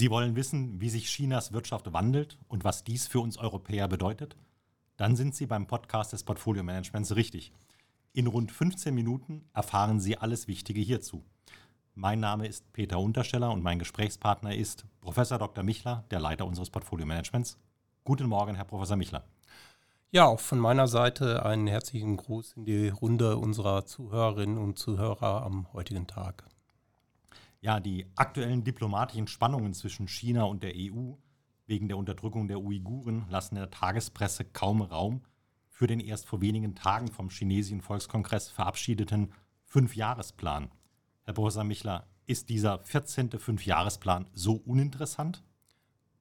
Sie wollen wissen, wie sich Chinas Wirtschaft wandelt und was dies für uns Europäer bedeutet? Dann sind Sie beim Podcast des Portfolio Managements richtig. In rund 15 Minuten erfahren Sie alles Wichtige hierzu. Mein Name ist Peter Untersteller und mein Gesprächspartner ist Professor Dr. Michler, der Leiter unseres Portfolio Managements. Guten Morgen, Herr Professor Michler. Ja, auch von meiner Seite einen herzlichen Gruß in die Runde unserer Zuhörerinnen und Zuhörer am heutigen Tag. Ja, die aktuellen diplomatischen Spannungen zwischen China und der EU wegen der Unterdrückung der Uiguren lassen der Tagespresse kaum Raum für den erst vor wenigen Tagen vom chinesischen Volkskongress verabschiedeten Fünfjahresplan. Herr Professor Michler, ist dieser 14. Fünfjahresplan so uninteressant?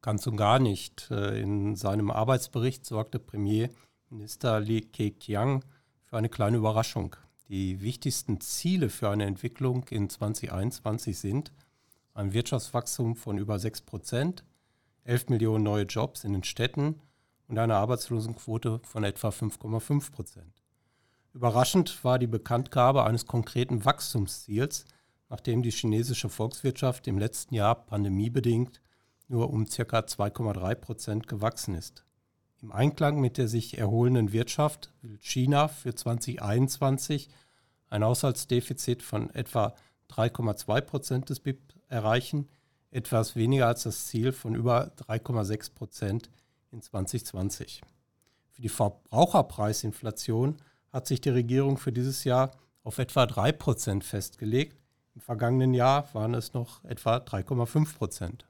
Ganz und gar nicht. Äh, in seinem Arbeitsbericht sorgte Premierminister Li Keqiang für eine kleine Überraschung. Die wichtigsten Ziele für eine Entwicklung in 2021 sind ein Wirtschaftswachstum von über 6 Prozent, 11 Millionen neue Jobs in den Städten und eine Arbeitslosenquote von etwa 5,5 Prozent. Überraschend war die Bekanntgabe eines konkreten Wachstumsziels, nachdem die chinesische Volkswirtschaft im letzten Jahr pandemiebedingt nur um ca. 2,3 Prozent gewachsen ist. Im Einklang mit der sich erholenden Wirtschaft will China für 2021 ein Haushaltsdefizit von etwa 3,2 Prozent des BIP erreichen, etwas weniger als das Ziel von über 3,6 Prozent in 2020. Für die Verbraucherpreisinflation hat sich die Regierung für dieses Jahr auf etwa 3 Prozent festgelegt. Im vergangenen Jahr waren es noch etwa 3,5 Prozent.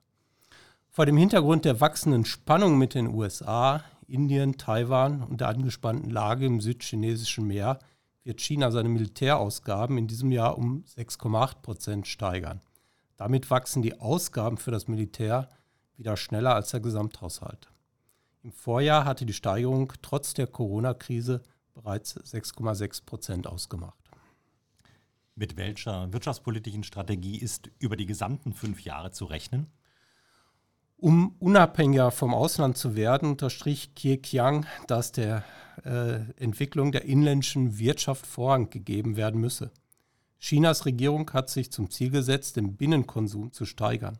Vor dem Hintergrund der wachsenden Spannung mit den USA Indien, Taiwan und der angespannten Lage im südchinesischen Meer wird China seine Militärausgaben in diesem Jahr um 6,8 Prozent steigern. Damit wachsen die Ausgaben für das Militär wieder schneller als der Gesamthaushalt. Im Vorjahr hatte die Steigerung trotz der Corona-Krise bereits 6,6 Prozent ausgemacht. Mit welcher wirtschaftspolitischen Strategie ist über die gesamten fünf Jahre zu rechnen? Um unabhängiger vom Ausland zu werden, unterstrich Kie dass der äh, Entwicklung der inländischen Wirtschaft Vorrang gegeben werden müsse. Chinas Regierung hat sich zum Ziel gesetzt, den Binnenkonsum zu steigern.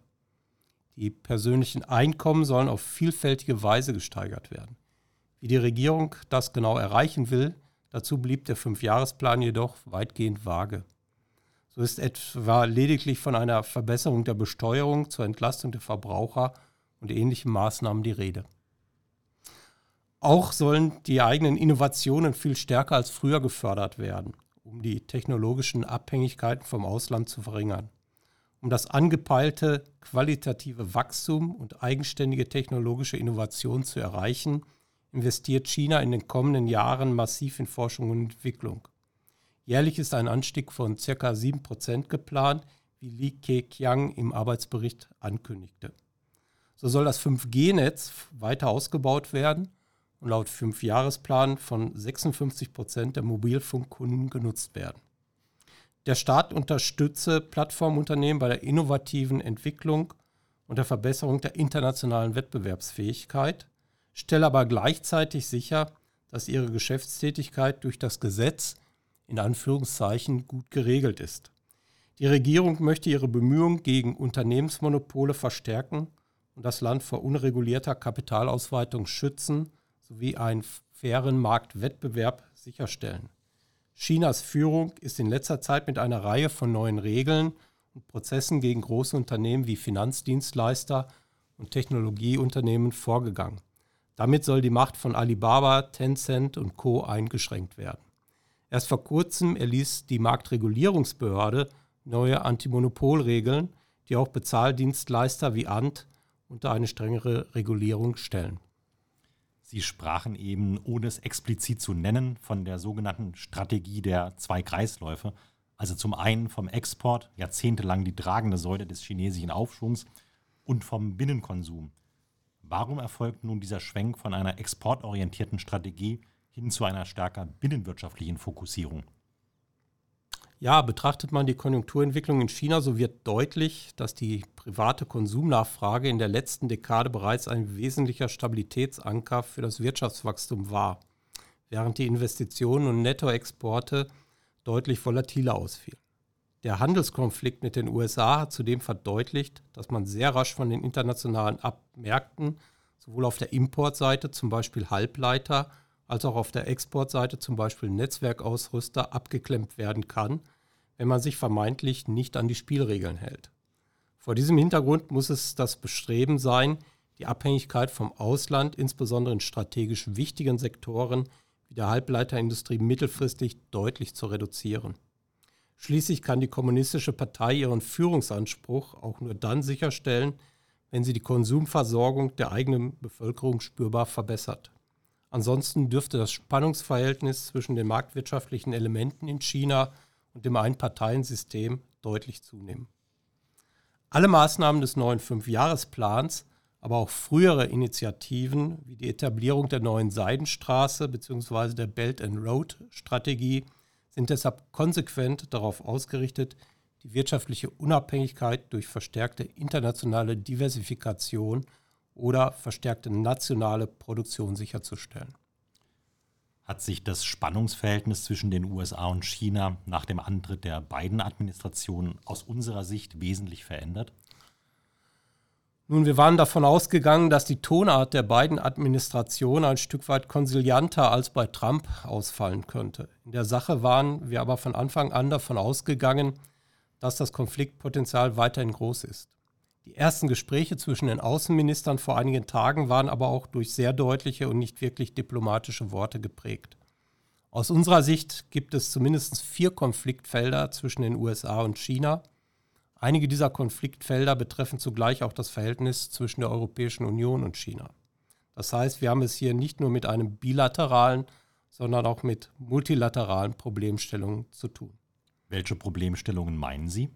Die persönlichen Einkommen sollen auf vielfältige Weise gesteigert werden. Wie die Regierung das genau erreichen will, dazu blieb der Fünfjahresplan jedoch weitgehend vage. So ist etwa lediglich von einer Verbesserung der Besteuerung zur Entlastung der Verbraucher und ähnlichen Maßnahmen die Rede. Auch sollen die eigenen Innovationen viel stärker als früher gefördert werden, um die technologischen Abhängigkeiten vom Ausland zu verringern. Um das angepeilte qualitative Wachstum und eigenständige technologische Innovation zu erreichen, investiert China in den kommenden Jahren massiv in Forschung und Entwicklung. Jährlich ist ein Anstieg von ca. 7% geplant, wie Li Keqiang im Arbeitsbericht ankündigte. So soll das 5G-Netz weiter ausgebaut werden und laut Fünfjahresplan von 56 Prozent der Mobilfunkkunden genutzt werden. Der Staat unterstütze Plattformunternehmen bei der innovativen Entwicklung und der Verbesserung der internationalen Wettbewerbsfähigkeit, stelle aber gleichzeitig sicher, dass ihre Geschäftstätigkeit durch das Gesetz in Anführungszeichen gut geregelt ist. Die Regierung möchte ihre Bemühungen gegen Unternehmensmonopole verstärken und das Land vor unregulierter Kapitalausweitung schützen sowie einen fairen Marktwettbewerb sicherstellen. Chinas Führung ist in letzter Zeit mit einer Reihe von neuen Regeln und Prozessen gegen große Unternehmen wie Finanzdienstleister und Technologieunternehmen vorgegangen. Damit soll die Macht von Alibaba, Tencent und Co eingeschränkt werden. Erst vor kurzem erließ die Marktregulierungsbehörde neue Antimonopolregeln, die auch Bezahldienstleister wie Ant unter eine strengere Regulierung stellen. Sie sprachen eben, ohne es explizit zu nennen, von der sogenannten Strategie der zwei Kreisläufe. Also zum einen vom Export, jahrzehntelang die tragende Säule des chinesischen Aufschwungs, und vom Binnenkonsum. Warum erfolgt nun dieser Schwenk von einer exportorientierten Strategie hin zu einer stärker binnenwirtschaftlichen Fokussierung? Ja, betrachtet man die Konjunkturentwicklung in China, so wird deutlich, dass die private Konsumnachfrage in der letzten Dekade bereits ein wesentlicher Stabilitätsanker für das Wirtschaftswachstum war, während die Investitionen und Nettoexporte deutlich volatiler ausfielen. Der Handelskonflikt mit den USA hat zudem verdeutlicht, dass man sehr rasch von den internationalen Märkten sowohl auf der Importseite, zum Beispiel Halbleiter, als auch auf der Exportseite, zum Beispiel Netzwerkausrüster, abgeklemmt werden kann, wenn man sich vermeintlich nicht an die Spielregeln hält. Vor diesem Hintergrund muss es das Bestreben sein, die Abhängigkeit vom Ausland, insbesondere in strategisch wichtigen Sektoren wie der Halbleiterindustrie, mittelfristig deutlich zu reduzieren. Schließlich kann die Kommunistische Partei ihren Führungsanspruch auch nur dann sicherstellen, wenn sie die Konsumversorgung der eigenen Bevölkerung spürbar verbessert. Ansonsten dürfte das Spannungsverhältnis zwischen den marktwirtschaftlichen Elementen in China und dem Einparteiensystem deutlich zunehmen. Alle Maßnahmen des neuen Fünfjahresplans, aber auch frühere Initiativen wie die Etablierung der neuen Seidenstraße bzw. der Belt and Road Strategie sind deshalb konsequent darauf ausgerichtet, die wirtschaftliche Unabhängigkeit durch verstärkte internationale Diversifikation oder verstärkte nationale Produktion sicherzustellen. Hat sich das Spannungsverhältnis zwischen den USA und China nach dem Antritt der beiden Administrationen aus unserer Sicht wesentlich verändert? Nun, wir waren davon ausgegangen, dass die Tonart der beiden Administrationen ein Stück weit konsilianter als bei Trump ausfallen könnte. In der Sache waren wir aber von Anfang an davon ausgegangen, dass das Konfliktpotenzial weiterhin groß ist. Die ersten Gespräche zwischen den Außenministern vor einigen Tagen waren aber auch durch sehr deutliche und nicht wirklich diplomatische Worte geprägt. Aus unserer Sicht gibt es zumindest vier Konfliktfelder zwischen den USA und China – Einige dieser Konfliktfelder betreffen zugleich auch das Verhältnis zwischen der Europäischen Union und China. Das heißt, wir haben es hier nicht nur mit einem bilateralen, sondern auch mit multilateralen Problemstellungen zu tun. Welche Problemstellungen meinen Sie?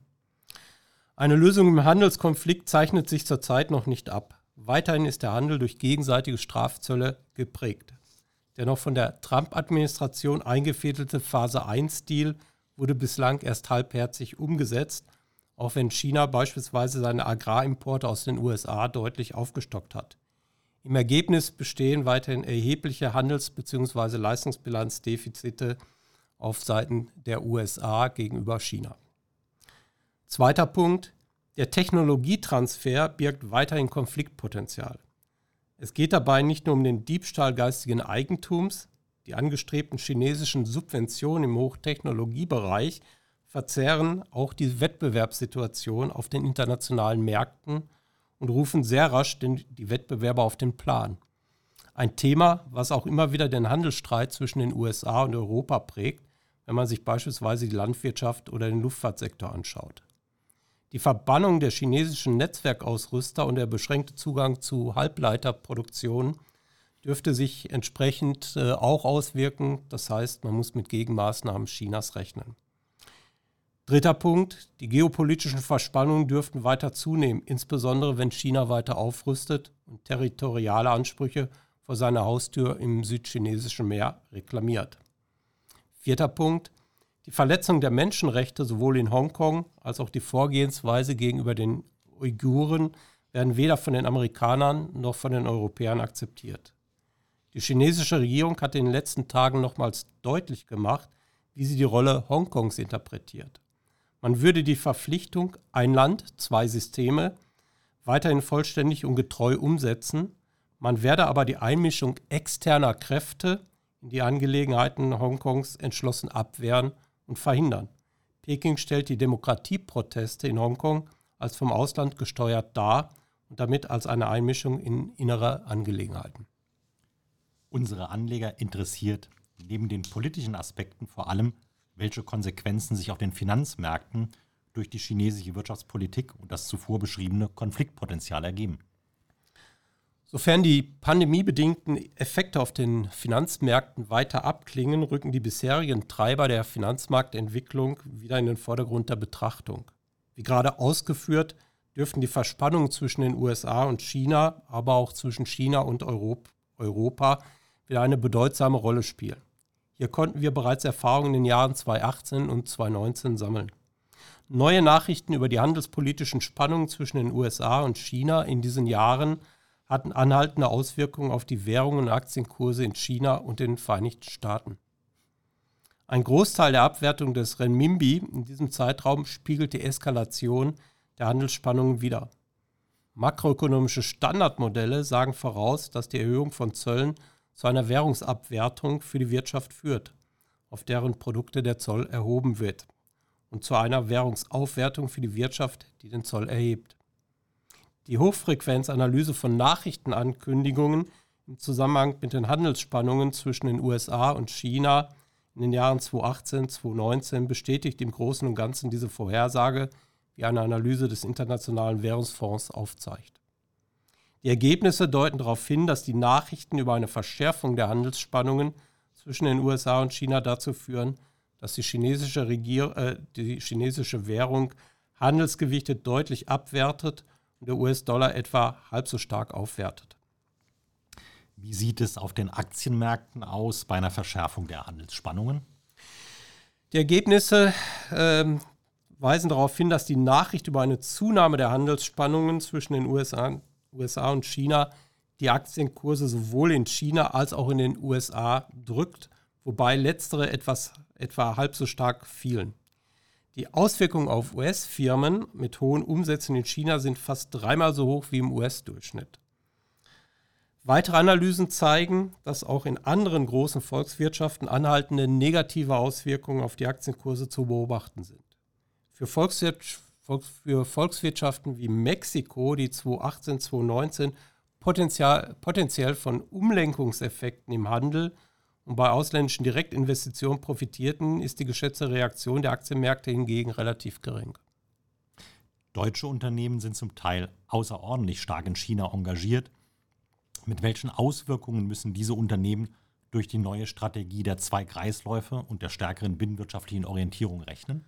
Eine Lösung im Handelskonflikt zeichnet sich zurzeit noch nicht ab. Weiterhin ist der Handel durch gegenseitige Strafzölle geprägt. Der noch von der Trump-Administration eingefädelte Phase-1-Deal wurde bislang erst halbherzig umgesetzt auch wenn China beispielsweise seine Agrarimporte aus den USA deutlich aufgestockt hat. Im Ergebnis bestehen weiterhin erhebliche Handels- bzw. Leistungsbilanzdefizite auf Seiten der USA gegenüber China. Zweiter Punkt. Der Technologietransfer birgt weiterhin Konfliktpotenzial. Es geht dabei nicht nur um den Diebstahl geistigen Eigentums, die angestrebten chinesischen Subventionen im Hochtechnologiebereich verzerren auch die Wettbewerbssituation auf den internationalen Märkten und rufen sehr rasch den, die Wettbewerber auf den Plan. Ein Thema, was auch immer wieder den Handelsstreit zwischen den USA und Europa prägt, wenn man sich beispielsweise die Landwirtschaft oder den Luftfahrtsektor anschaut. Die Verbannung der chinesischen Netzwerkausrüster und der beschränkte Zugang zu Halbleiterproduktion dürfte sich entsprechend äh, auch auswirken. Das heißt, man muss mit Gegenmaßnahmen Chinas rechnen. Dritter Punkt, die geopolitischen Verspannungen dürften weiter zunehmen, insbesondere wenn China weiter aufrüstet und territoriale Ansprüche vor seiner Haustür im südchinesischen Meer reklamiert. Vierter Punkt, die Verletzung der Menschenrechte sowohl in Hongkong als auch die Vorgehensweise gegenüber den Uiguren werden weder von den Amerikanern noch von den Europäern akzeptiert. Die chinesische Regierung hat in den letzten Tagen nochmals deutlich gemacht, wie sie die Rolle Hongkongs interpretiert. Man würde die Verpflichtung ein Land, zwei Systeme weiterhin vollständig und getreu umsetzen. Man werde aber die Einmischung externer Kräfte in die Angelegenheiten Hongkongs entschlossen abwehren und verhindern. Peking stellt die Demokratieproteste in Hongkong als vom Ausland gesteuert dar und damit als eine Einmischung in innere Angelegenheiten. Unsere Anleger interessiert neben den politischen Aspekten vor allem welche Konsequenzen sich auf den Finanzmärkten durch die chinesische Wirtschaftspolitik und das zuvor beschriebene Konfliktpotenzial ergeben. Sofern die pandemiebedingten Effekte auf den Finanzmärkten weiter abklingen, rücken die bisherigen Treiber der Finanzmarktentwicklung wieder in den Vordergrund der Betrachtung. Wie gerade ausgeführt, dürften die Verspannungen zwischen den USA und China, aber auch zwischen China und Europa wieder eine bedeutsame Rolle spielen. Hier konnten wir bereits Erfahrungen in den Jahren 2018 und 2019 sammeln. Neue Nachrichten über die handelspolitischen Spannungen zwischen den USA und China in diesen Jahren hatten anhaltende Auswirkungen auf die Währungen und Aktienkurse in China und den Vereinigten Staaten. Ein Großteil der Abwertung des Renminbi in diesem Zeitraum spiegelt die Eskalation der Handelsspannungen wider. Makroökonomische Standardmodelle sagen voraus, dass die Erhöhung von Zöllen zu einer Währungsabwertung für die Wirtschaft führt, auf deren Produkte der Zoll erhoben wird, und zu einer Währungsaufwertung für die Wirtschaft, die den Zoll erhebt. Die Hochfrequenzanalyse von Nachrichtenankündigungen im Zusammenhang mit den Handelsspannungen zwischen den USA und China in den Jahren 2018, 2019 bestätigt im Großen und Ganzen diese Vorhersage, wie eine Analyse des Internationalen Währungsfonds aufzeigt. Die Ergebnisse deuten darauf hin, dass die Nachrichten über eine Verschärfung der Handelsspannungen zwischen den USA und China dazu führen, dass die chinesische, Regier äh, die chinesische Währung Handelsgewichte deutlich abwertet der US-Dollar etwa halb so stark aufwertet. Wie sieht es auf den Aktienmärkten aus bei einer Verschärfung der Handelsspannungen? Die Ergebnisse ähm, weisen darauf hin, dass die Nachricht über eine Zunahme der Handelsspannungen zwischen den USA, USA und China die Aktienkurse sowohl in China als auch in den USA drückt, wobei letztere etwas, etwa halb so stark fielen. Die Auswirkungen auf US-Firmen mit hohen Umsätzen in China sind fast dreimal so hoch wie im US-Durchschnitt. Weitere Analysen zeigen, dass auch in anderen großen Volkswirtschaften anhaltende negative Auswirkungen auf die Aktienkurse zu beobachten sind. Für, Volkswir für Volkswirtschaften wie Mexiko, die 2018, 2019 potenziell, potenziell von Umlenkungseffekten im Handel und bei ausländischen Direktinvestitionen profitierten, ist die geschätzte Reaktion der Aktienmärkte hingegen relativ gering. Deutsche Unternehmen sind zum Teil außerordentlich stark in China engagiert mit welchen Auswirkungen müssen diese Unternehmen durch die neue Strategie der zwei Kreisläufe und der stärkeren binnenwirtschaftlichen Orientierung rechnen?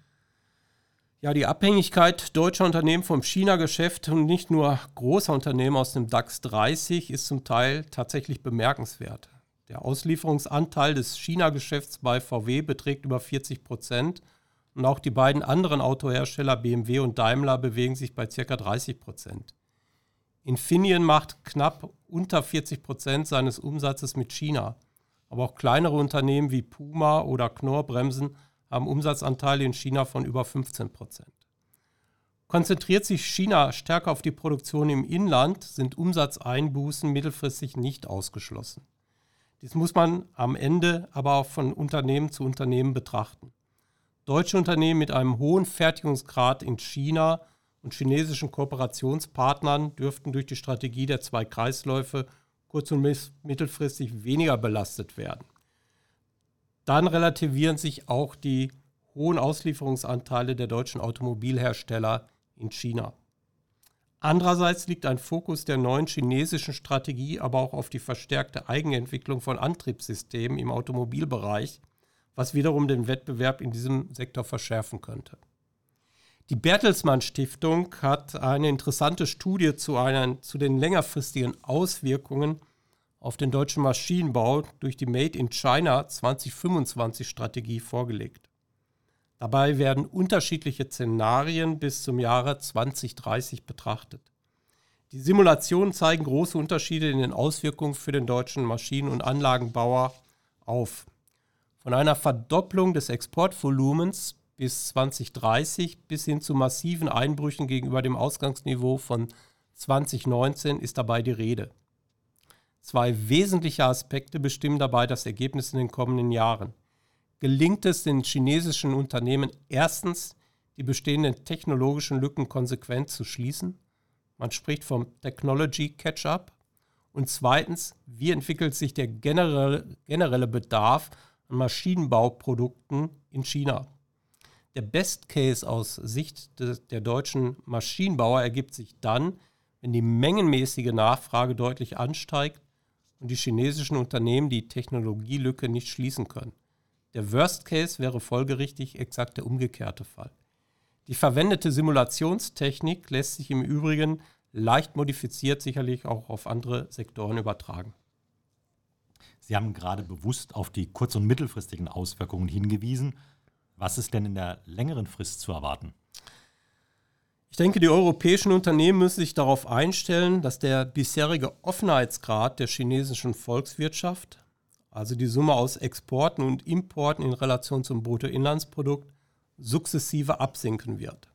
Ja, die Abhängigkeit deutscher Unternehmen vom China-Geschäft und nicht nur großer Unternehmen aus dem DAX 30 ist zum Teil tatsächlich bemerkenswert. Der Auslieferungsanteil des China-Geschäfts bei VW beträgt über 40 Prozent und auch die beiden anderen Autohersteller BMW und Daimler bewegen sich bei ca. 30 Prozent. Infineon macht knapp unter 40 Prozent seines Umsatzes mit China. Aber auch kleinere Unternehmen wie Puma oder Knorr Bremsen haben Umsatzanteile in China von über 15 Prozent. Konzentriert sich China stärker auf die Produktion im Inland, sind Umsatzeinbußen mittelfristig nicht ausgeschlossen. Dies muss man am Ende aber auch von Unternehmen zu Unternehmen betrachten. Deutsche Unternehmen mit einem hohen Fertigungsgrad in China und chinesischen Kooperationspartnern dürften durch die Strategie der zwei Kreisläufe kurz- und mittelfristig weniger belastet werden. Dann relativieren sich auch die hohen Auslieferungsanteile der deutschen Automobilhersteller in China. Andererseits liegt ein Fokus der neuen chinesischen Strategie aber auch auf die verstärkte Eigenentwicklung von Antriebssystemen im Automobilbereich, was wiederum den Wettbewerb in diesem Sektor verschärfen könnte. Die Bertelsmann Stiftung hat eine interessante Studie zu, einer, zu den längerfristigen Auswirkungen auf den deutschen Maschinenbau durch die Made in China 2025 Strategie vorgelegt. Dabei werden unterschiedliche Szenarien bis zum Jahre 2030 betrachtet. Die Simulationen zeigen große Unterschiede in den Auswirkungen für den deutschen Maschinen- und Anlagenbauer auf. Von einer Verdopplung des Exportvolumens bis 2030 bis hin zu massiven Einbrüchen gegenüber dem Ausgangsniveau von 2019 ist dabei die Rede. Zwei wesentliche Aspekte bestimmen dabei das Ergebnis in den kommenden Jahren. Gelingt es den chinesischen Unternehmen erstens, die bestehenden technologischen Lücken konsequent zu schließen? Man spricht vom Technology Catch-up. Und zweitens, wie entwickelt sich der generelle, Bedarf an Maschinenbauprodukten in China? Der Best Case aus Sicht de, der deutschen Maschinenbauer ergibt sich dann, wenn die mengenmäßige Nachfrage deutlich ansteigt und die chinesischen Unternehmen die Technologielücke nicht schließen können. Der Worst Case wäre folgerichtig exakt der umgekehrte Fall. Die verwendete Simulationstechnik lässt sich im Übrigen leicht modifiziert sicherlich auch auf andere Sektoren übertragen. Sie haben gerade bewusst auf die kurz- und mittelfristigen Auswirkungen hingewiesen. Was ist denn in der längeren Frist zu erwarten? Ich denke, die europäischen Unternehmen müssen sich darauf einstellen, dass der bisherige Offenheitsgrad der chinesischen Volkswirtschaft, also die Summe aus Exporten und Importen in Relation zum Bruttoinlandsprodukt, sukzessive absinken wird.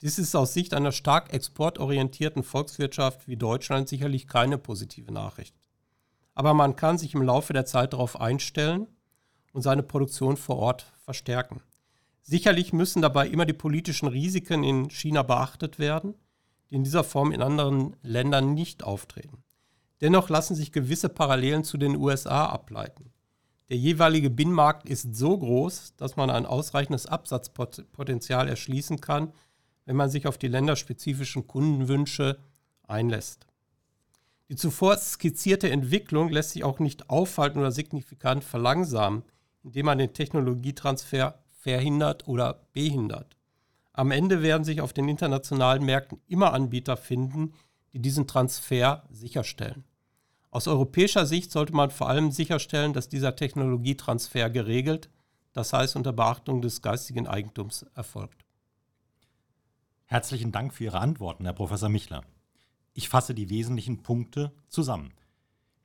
Dies ist aus Sicht einer stark exportorientierten Volkswirtschaft wie Deutschland sicherlich keine positive Nachricht. Aber man kann sich im Laufe der Zeit darauf einstellen und seine Produktion vor Ort verstärken. Sicherlich müssen dabei immer die politischen Risiken in China beachtet werden, die in dieser Form in anderen Ländern nicht auftreten. Dennoch lassen sich gewisse Parallelen zu den USA ableiten. Der jeweilige Binnenmarkt ist so groß, dass man ein ausreichendes Absatzpotenzial erschließen kann, wenn man sich auf die länderspezifischen Kundenwünsche einlässt. Die zuvor skizzierte Entwicklung lässt sich auch nicht aufhalten oder signifikant verlangsamen, indem man den Technologietransfer verhindert oder behindert. Am Ende werden sich auf den internationalen Märkten immer Anbieter finden, die diesen Transfer sicherstellen. Aus europäischer Sicht sollte man vor allem sicherstellen, dass dieser Technologietransfer geregelt, das heißt unter Beachtung des geistigen Eigentums erfolgt. Herzlichen Dank für Ihre Antworten, Herr Professor Michler. Ich fasse die wesentlichen Punkte zusammen.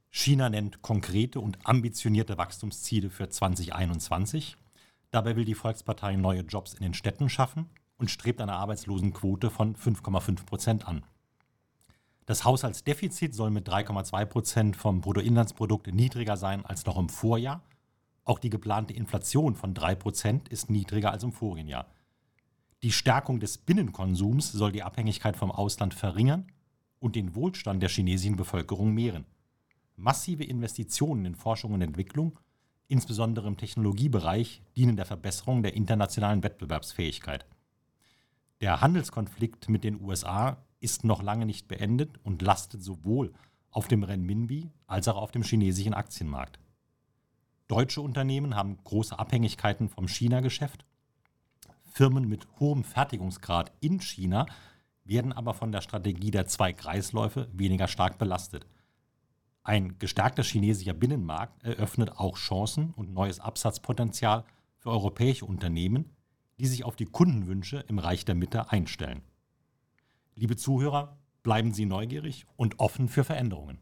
China nennt konkrete und ambitionierte Wachstumsziele für 2021. Dabei will die Volkspartei neue Jobs in den Städten schaffen und strebt eine Arbeitslosenquote von 5,5 Prozent an. Das Haushaltsdefizit soll mit 3,2 Prozent vom Bruttoinlandsprodukt niedriger sein als noch im Vorjahr. Auch die geplante Inflation von 3 Prozent ist niedriger als im vorigen Jahr. Die Stärkung des Binnenkonsums soll die Abhängigkeit vom Ausland verringern und den Wohlstand der chinesischen Bevölkerung mehren. Massive Investitionen in Forschung und Entwicklung insbesondere im Technologiebereich, dienen der Verbesserung der internationalen Wettbewerbsfähigkeit. Der Handelskonflikt mit den USA ist noch lange nicht beendet und lastet sowohl auf dem Renminbi als auch auf dem chinesischen Aktienmarkt. Deutsche Unternehmen haben große Abhängigkeiten vom China-Geschäft. Firmen mit hohem Fertigungsgrad in China werden aber von der Strategie der zwei Kreisläufe weniger stark belastet. Ein gestärkter chinesischer Binnenmarkt eröffnet auch Chancen und neues Absatzpotenzial für europäische Unternehmen, die sich auf die Kundenwünsche im Reich der Mitte einstellen. Liebe Zuhörer, bleiben Sie neugierig und offen für Veränderungen.